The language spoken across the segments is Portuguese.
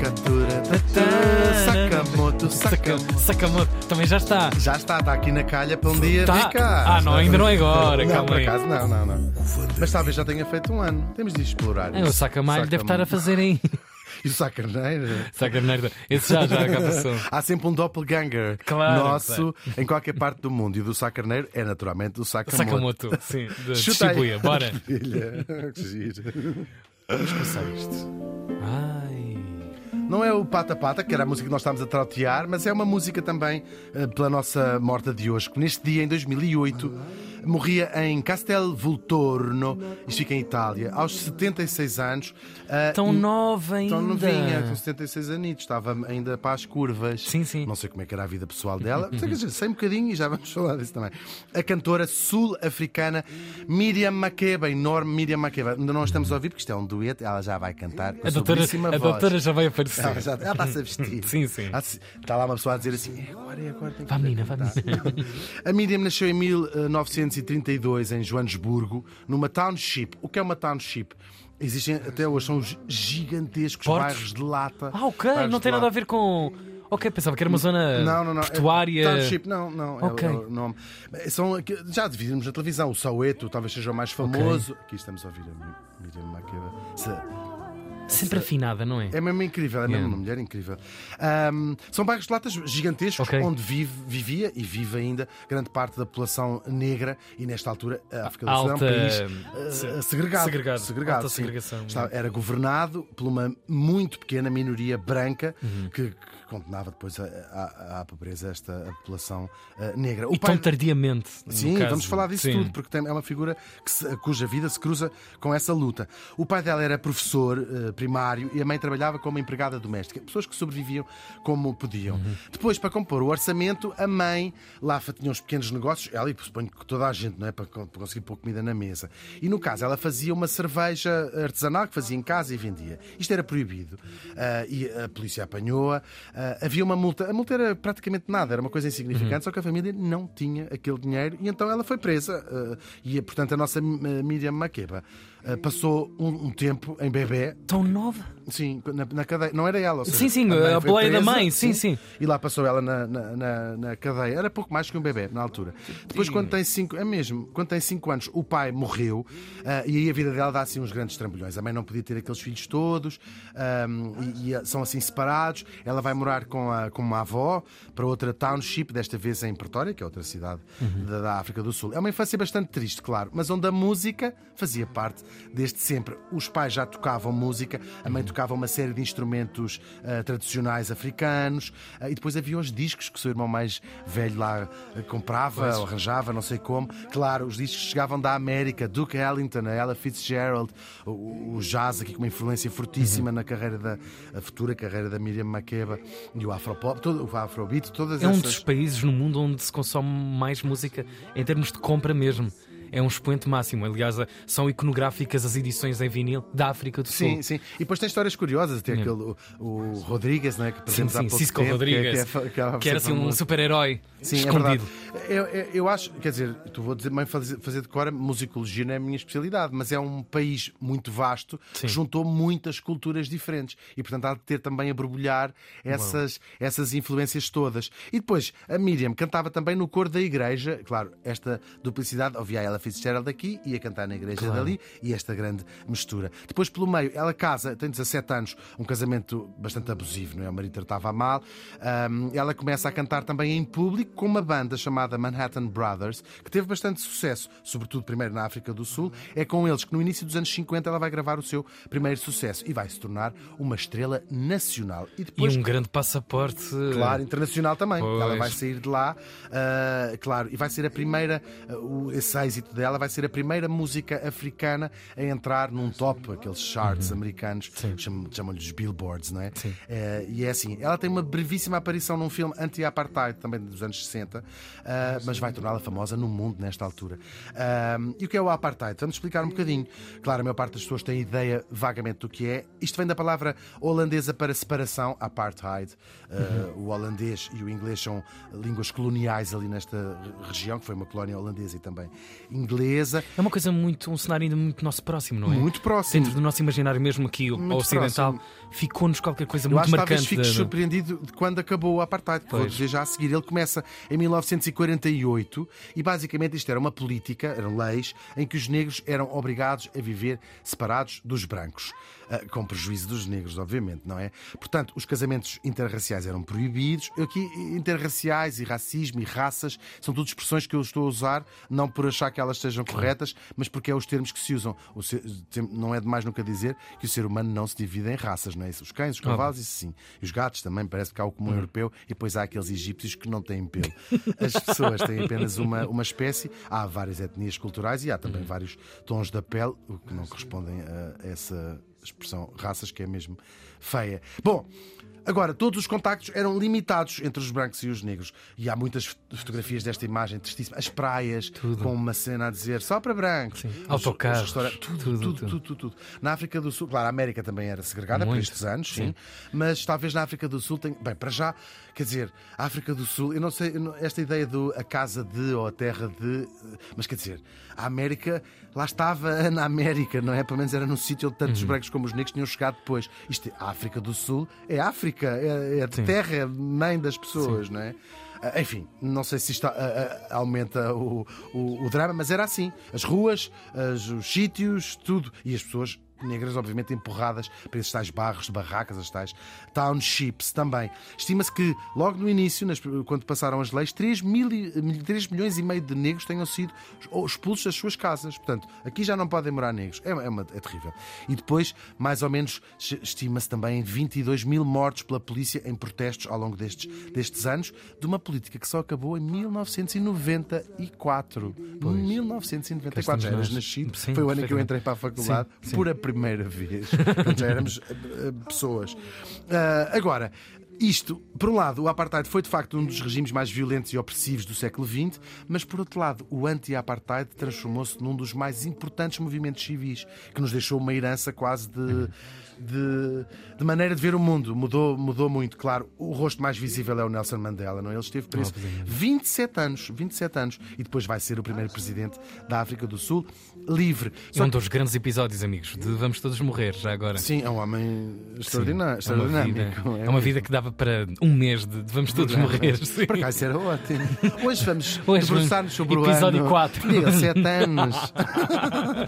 Catura, tatã, Sakamoto, Sakamoto. Sakamoto, também já está. Já está, está aqui na calha para um dia Tá. ficar. Ah, não, ainda não é agora, Não, calma por aí. acaso, não, não, não. Mas talvez já tenha feito um ano. Temos de explorar. É, o isso. Sacamalho deve estar a fazer aí. E o Sacarneiro? Saca merda. Esse já, já, passou. Há sempre um doppelganger Claro, nosso em qualquer parte do mundo. E o do Sacarneiro é naturalmente o Sakamoto. Sakamoto, sim, de Chuta aí. Shibuya, bora. Filha, que giro. Vamos começar isto. Ai. Não é o Pata Pata, que era a música que nós estávamos a trautear, mas é uma música também eh, pela nossa morta de hoje, que neste dia, em 2008, morria em Castel Volturno, isto fica em Itália, aos 76 anos. eh, Tão nova ainda. Tão novinha, com 76 anos, estava ainda para as curvas. Sim, sim. Não sei como é que era a vida pessoal dela, mas, sei um bocadinho e já vamos falar disso também. A cantora sul-africana Miriam Makeba, enorme Miriam Makeba. Ainda não a estamos a ouvir porque isto é um dueto, ela já vai cantar com a, A doutora, a voz. doutora já vai aparecer. Ela, já, ela está-se a vestir. Sim, sim. Está lá uma pessoa a dizer assim: é agora, é agora. tem que Vá, menina, vá, cantar." menina. A Miriam nasceu em 1932 em Joanesburgo, numa township. O que é uma township? Existem até hoje, são os gigantescos Portos? bairros de lata. Ah, ok, não tem nada a ver com. Ok, pensava que era uma zona Não, não, não. portuária. É, township, não, não. é o-. É, o nome. São, já dividimos na televisão. O Soweto talvez seja o mais famoso. Aqui estamos a ouvir a Mi- Miriam Makeba. Se- Sempre afinada, não é? É mesmo incrível, é mesmo uma mulher incrível. Ahm, são bairros de latas gigantescos Ok. onde vive, vivia e vive ainda grande parte da população negra e nesta altura a África do Sul era um país ah, segregado. Segregado. Sim. segregação, Estava- era governado por uma muito pequena minoria branca Uhum. que, que condenava depois à pobreza esta a população ah, negra. O E tão tardiamente. Sim, caso. vamos falar disso Sim. tudo, porque tem- é uma figura se- cuja vida se cruza com essa luta. O pai dela era professor eh, primário e a mãe trabalhava como empregada doméstica. Pessoas que sobreviviam como podiam. Uhum. Depois, para compor o orçamento, a mãe lá tinha uns pequenos negócios, ela e suponho que toda a gente, não é? Para, con- para conseguir pôr comida na mesa. E no caso, ela fazia uma cerveja artesanal que fazia em casa e vendia. Isto era proibido. Ah, e a polícia apanhou-a. Ah, havia uma multa. A multa era praticamente nada, era uma coisa insignificante, só que a família não tinha aquele dinheiro e então ela foi presa. ah, e, portanto, a nossa Miriam Makeba ah, passou um, um tempo em bebê. Tão nova. Sim, na, na cadeia. Não era ela. ou seja, Sim, sim, a boleia da mãe, sim, sim. E lá passou ela na, na, na- cadeia. Era pouco mais que um bebê na altura. Depois, quando tem cinco, é mesmo, quando tem cinco anos, o pai morreu ah, e aí a vida dela dá assim uns grandes trambolhões. A mãe não podia ter aqueles filhos todos ahm, e, e, são assim separados. Ela vai morar com, a, com uma avó para outra township, desta vez em Pretória, que é outra cidade da, da África do Sul. É uma infância bastante triste, claro, mas onde a música fazia parte desde sempre. Os pais já tocavam música, a mãe tocava uma série de instrumentos ah, tradicionais africanos ah, e depois havia os discos que o seu irmão mais velho lá ah, comprava ou arranjava, não sei como. Claro, os discos chegavam da América, Duke Ellington, a Ella Fitzgerald, o, o jazz aqui com uma influência fortíssima na carreira da futura carreira da Miriam Makeba e o Afropop, todo, o Afrobeat, todas É um essas. dos países no mundo onde se consome mais música em termos de compra mesmo. É um expoente máximo. Aliás, são iconográficas as edições em vinil da África do Sul. Sim, sim. E depois tem histórias curiosas. Tem aquele, o, o Rodrigues, né, que Sim, sim, pouco Cisco tempo, que é- Rodrigues, que, é, que, acaba por que era assim um super-herói Sim, é escondido. verdade. Eu, eu, eu acho, quer dizer, tu vou dizer, bem fazer, fazer de cor, musicologia não é a minha especialidade, mas é um país muito vasto Sim. que juntou muitas culturas diferentes e, portanto, há de ter também a borbulhar essas, essas influências todas. E depois, a Miriam cantava também no coro da igreja, claro, esta duplicidade, ouvia ela Fitzgerald aqui, ia cantar na igreja Claro. dali e esta grande mistura. Depois, pelo meio, ela casa, tem 17 anos, um casamento bastante abusivo, não é? O marido tratava mal. Ahm, ela começa a cantar também em público com uma banda chamada Manhattan Brothers, que teve bastante sucesso, sobretudo primeiro na África do Sul. É com eles que no início dos anos 50 ela vai gravar o seu primeiro sucesso e vai se tornar uma estrela nacional. E E depois. um grande passaporte. Claro, internacional também. Pois. Ela vai sair de lá, ah, claro, e vai ser a primeira, o- esse êxito dela vai ser a primeira música africana a entrar num top, aqueles charts americanos, chamam- chamam-lhes billboards, não é? Uhum. Sim. Eh, e é assim, ela tem uma brevíssima aparição num filme anti-apartheid, também dos anos 60, ah, mas vai torná-la famosa no mundo nesta altura. Ah, e o que é o apartheid? Vamos explicar um bocadinho. Claro, a maior parte das pessoas tem ideia vagamente do que é. Isto vem da palavra holandesa para separação, apartheid. Ah, O holandês e o inglês são línguas coloniais ali nesta re- região, que foi uma colónia holandesa e também inglesa. É uma coisa muito, um cenário ainda muito nosso próximo, não é? Muito próximo. Dentro do nosso imaginário, mesmo aqui Muito ocidental, ficou-nos qualquer coisa Eu muito acho talvez marcante. fiques da- da- surpreendido de quando acabou o apartheid, que vou dizer já a seguir. Ele começa em 1948 e basicamente isto era uma política, eram leis, em que os negros eram obrigados a viver separados dos brancos. ah, Com prejuízo dos negros, obviamente, não é? Portanto, os casamentos interraciais eram proibidos. Aqui, interraciais e racismo e raças são tudo expressões que eu estou a usar, não por achar que elas sejam corretas, mas porque é os termos que se usam. Ser- não é demais nunca dizer que o ser humano não se divide em raças, não é? Os cães, os cavalos, isso sim. E os gatos também, parece que há o comum europeu e depois há aqueles egípcios que não têm pelo. As pessoas têm apenas uma, uma espécie, há várias etnias culturais e há também vários tons da pele, o que não correspondem a essa expressão raças, que é mesmo feia. Bom. Agora, todos os contactos eram limitados entre os brancos e os negros. E há muitas fot- fotografias desta imagem tristíssima. As praias, com uma cena a dizer só para brancos. Os- os Autocarros, restaurantes, tudo, tudo, tudo, tudo. tudo, tudo, tudo. Na África do Sul, claro, a América também era segregada por Muito. estes anos, sim. Mas talvez na África do Sul tenha. Bem, para já, quer dizer, a África do Sul, eu não sei, esta ideia do a casa de ou a terra de. Mas quer dizer, a América, lá estava na América, não é? Pelo menos era num sítio onde Uhum. tanto os brancos como os negros tinham chegado depois. Isto, a África do Sul é África, é, é de terra, é mãe das pessoas, não é? Ah, Enfim, não sei se isto ah, ah, aumenta o, o, o drama, mas era assim. As ruas, as- os sítios, tudo. E as pessoas negras, obviamente, empurradas para esses tais bairros de barracas, as tais townships também. Estima-se que, logo no início, quando passaram as leis, 3, mil, e- 3 milhões e meio de negros tenham sido expulsos das suas casas. Portanto, aqui já não podem morar negros. É, é, uma- é terrível. E depois, mais ou menos, se- estima-se também 22 mil mortos pela polícia em protestos ao longo destes, destes anos, de uma política que só acabou em 1994. 1994, já eras nascido. Foi o ano em que eu entrei para a faculdade Sim, sim. por a primeira vez. Já éramos eh, eh, pessoas. Ah, agora. Isto, por um lado, o apartheid foi de facto um dos regimes mais violentos e opressivos do século XX, mas por outro lado, o anti-apartheid transformou-se num dos mais importantes movimentos civis, que nos deixou uma herança quase de, de, de maneira de ver o mundo. Mudou, mudou muito, claro. O rosto mais visível é o Nelson Mandela, não é? Ele esteve preso 27 anos, 27 anos, e depois vai ser o primeiro presidente da África do Sul, livre. É Só um dos grandes episódios, amigos, de Vamos Todos Morrer, já agora. Sim, é um homem extraordinário. Sim, é uma vida, é uma vida que dava para um mês de, de Vamos Todos Morrer. sim. Por acaso era ótimo. Hoje vamos Hoje debruçar-nos sobre episódio o ano. quatro. Diga, sete anos.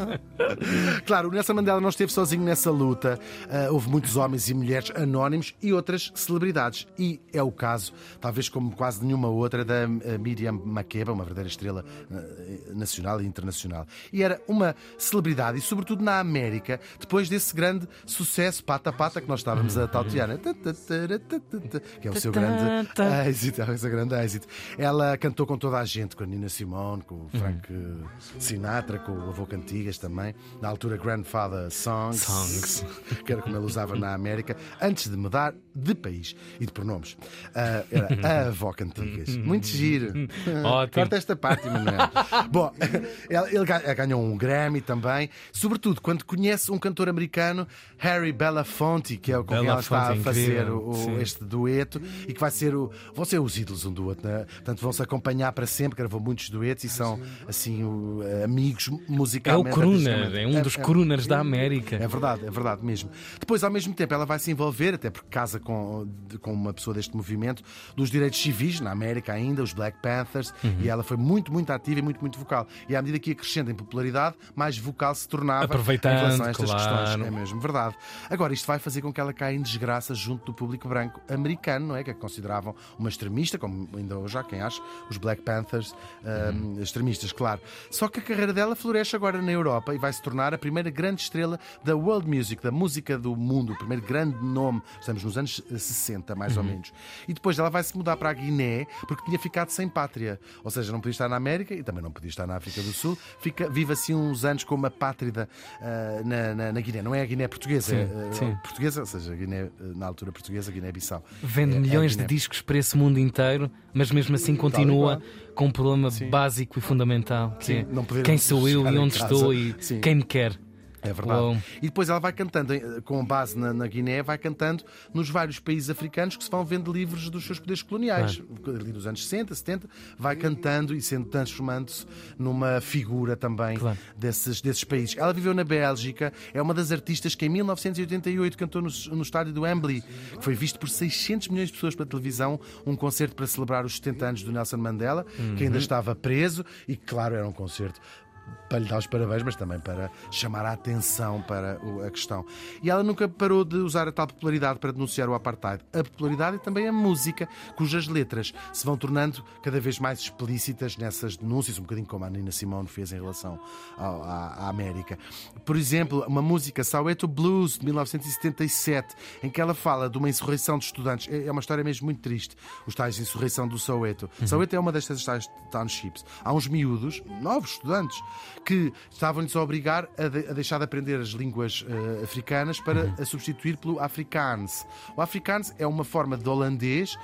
claro, o Nelson Mandela não esteve sozinho nessa luta. Ah, houve muitos homens e mulheres anónimos e outras celebridades. E é o caso, talvez como quase nenhuma outra, da ah, Miriam Makeba, uma verdadeira estrela ah, nacional e internacional. E era uma celebridade, e sobretudo na América, depois desse grande sucesso pata a pata que nós estávamos a tautear. né? Que é o seu grande êxito, é o seu grande êxito. Ela cantou com toda a gente, com a Nina Simone, com o Frank Sinatra, com o Avô Cantigas também, na altura Grandfather Songs, Songs. que era como ele usava na América, antes de mudar de país e de pronomes. Ah, era a Avó Cantigas. Muito giro. Ótimo. Corta esta parte, Manuel. Bom, ele, ele ga- ganhou um Grammy também, sobretudo quando conhece um cantor americano, Harry Belafonte, que é o com quem ela está a fazer o- este dueto e que vai ser o. Vão ser os ídolos um do outro, né? Portanto, vão se acompanhar para sempre, gravou muitos duetos e são assim o- amigos É o crooner, é um dos crooners da América. É verdade, é verdade mesmo. Depois, ao mesmo tempo, ela vai se envolver, até porque casa com, de- com uma pessoa deste movimento, dos direitos civis, na América ainda, os Black Panthers, Uhum. e ela foi muito, muito ativa e muito, muito vocal. E à medida que ia crescendo em popularidade, mais vocal se tornava Aproveitando, em relação a estas claro. questões. É mesmo verdade. Agora, isto vai fazer com que ela caia em desgraça junto do público branco americano, não é? Que a consideravam uma extremista, como ainda hoje há quem acha, os Black Panthers, Uhum. um, extremistas, claro. Só que a carreira dela floresce agora na Europa e vai se tornar a primeira grande estrela da world music, da música do mundo, o primeiro grande nome. Estamos nos anos eh, 60, mais Uhum. ou menos. E depois ela vai se mudar para a Guiné porque tinha ficado sem pátria. Ou seja, não podia estar na América e também não podia estar na África do Sul. Fica, vive assim uns anos como uma pátrida ah, na, na, na Guiné. Não é a Guiné portuguesa, Sim, é, sim. portuguesa, ou seja, Guiné, eh, na altura portuguesa, Guiné-Bissau. Vende É- é milhões de Guiné. discos para esse mundo inteiro, mas mesmo assim continua com um problema básico e fundamental, que Sim, é quem sou eu e onde estou e Sim. quem me quer. É verdade. Uou. E depois ela vai cantando, eh, com base na, na Guiné, vai cantando nos vários países africanos que se vão vendo livres dos seus poderes coloniais. Ali dos anos 60, 70, vai cantando e sendo transformando-se numa figura também Claro. desses, desses países. Ela viveu na Bélgica, é uma das artistas que em 1988 cantou no, no estádio do Wembley, que foi visto por 600 milhões de pessoas pela televisão, um concerto para celebrar os 70 anos do Nelson Mandela, que ainda estava preso e, claro, era um concerto para lhe dar os parabéns, mas também para chamar a atenção para a questão. E ela nunca parou de usar a tal popularidade para denunciar o apartheid. A popularidade e também a música, cujas letras se vão tornando cada vez mais explícitas nessas denúncias, um bocadinho como a Nina Simone fez em relação ao- à, à América. Por exemplo, uma música, Soweto Blues, de 1977, em que ela fala de uma insurreição de estudantes. É é uma história mesmo muito triste, os tais insurreição do Soweto. Soweto é uma destas tais townships. Há uns miúdos, novos estudantes, que estavam-lhes a obrigar a, de- a deixar de aprender as línguas eh, africanas para a substituir pelo Afrikaans. O Afrikaans é uma forma de holandês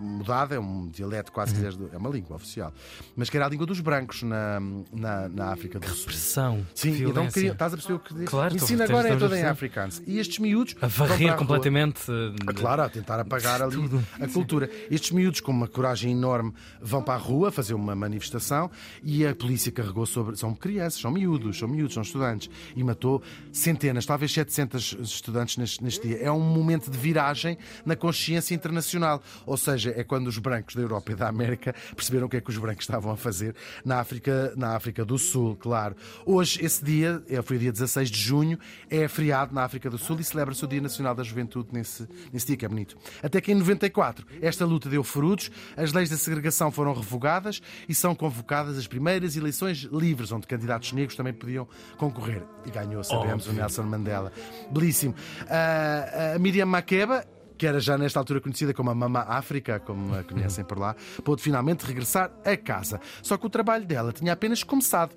mudada, é um dialeto quase, quiseres, do- é uma língua oficial, mas que era a língua dos brancos na, na, na África do Sul. Pressão. Sim, então queriam, estás a perceber o que? Claro, estou- agora é todo em africanos. E estes miúdos. A varrer completamente. Ah, Claro, a tentar apagar ali a cultura. Estes miúdos, com uma coragem enorme, vão para a rua fazer uma manifestação e a polícia carregou sobre. São crianças, são miúdos, são miúdos, são estudantes. E matou centenas, talvez 700 estudantes neste, neste dia. É um momento de viragem na consciência internacional. Ou seja, é quando os brancos da Europa e da América perceberam o que é que os brancos estavam a fazer na África, na África do Sul, claro. Hoje, esse dia, é, foi o dia 16 de junho, é feriado na África do Sul e celebra-se o Dia Nacional da Juventude nesse, nesse dia, que é bonito. Até que em 94 esta luta deu frutos, as leis da segregação foram revogadas e são convocadas as primeiras eleições livres, onde candidatos negros também podiam concorrer. E ganhou, sabemos, o Nelson Mandela. Belíssimo. Ah, a Miriam Makeba que era já nesta altura conhecida como a Mama África, como a conhecem por lá, pôde finalmente regressar a casa. Só que o trabalho dela tinha apenas começado.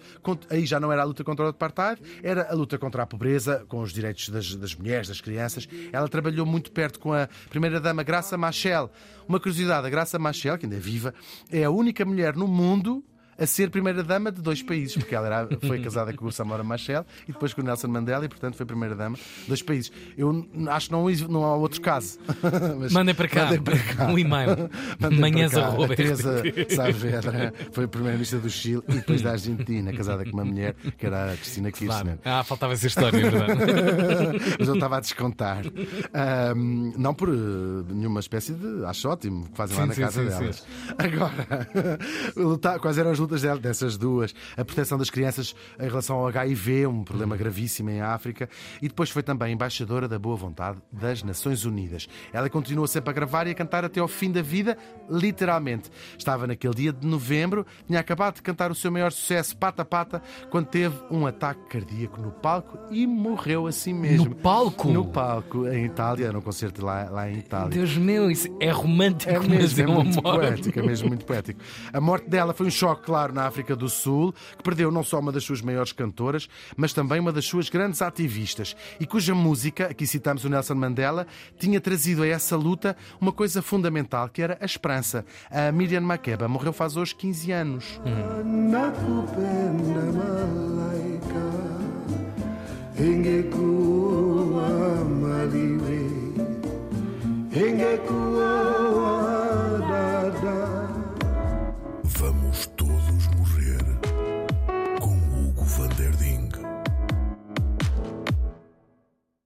Aí já não era a luta contra o apartheid, era a luta contra a pobreza, com os direitos das, das mulheres, das crianças. Ela trabalhou muito perto com a primeira-dama Graça Machel. Uma curiosidade, a Graça Machel, que ainda é viva, é a única mulher no mundo a ser primeira-dama de dois países, porque ela era- foi casada com o Samora Machel e depois com o Nelson Mandela e, portanto, foi primeira-dama de dois países. Eu acho que não, não há outro caso. Mas Mandem para cá. mandem para cá. Um e-mail. Manhãs A Teresa Saavedra foi a primeira-ministra do Chile e depois da Argentina, casada com uma mulher que era a Cristina Kirchner. Claro. Ah, faltava essa história, é verdade. Mas eu estava a descontar. Ahm, não por eh, nenhuma espécie de. Acho ótimo que fazem lá Sim, na sim, casa sim, delas. Agora, lutar- quais eram as dessas duas? A proteção das crianças em relação ao HIV, um problema gravíssimo em África, e depois foi também embaixadora da boa vontade das Nações Unidas. Ela continuou sempre a gravar e a cantar até ao fim da vida, literalmente. Estava naquele dia de novembro, tinha acabado de cantar o seu maior sucesso, Pata Pata, quando teve um ataque cardíaco no palco e morreu assim mesmo. No palco? No palco, em Itália, num concerto lá, lá em Itália. Deus meu, isso é romântico, É mas mesmo, é é uma muito morte. poético, é mesmo muito poético. A morte dela foi um choque, claro, na África do Sul, que perdeu não só uma das suas maiores cantoras, mas também uma das suas grandes ativistas, e cuja música, aqui citamos o Nelson Mandela, tinha trazido a essa luta uma coisa fundamental, que era a esperança. A Miriam Makeba morreu faz hoje 15 anos. nakupenda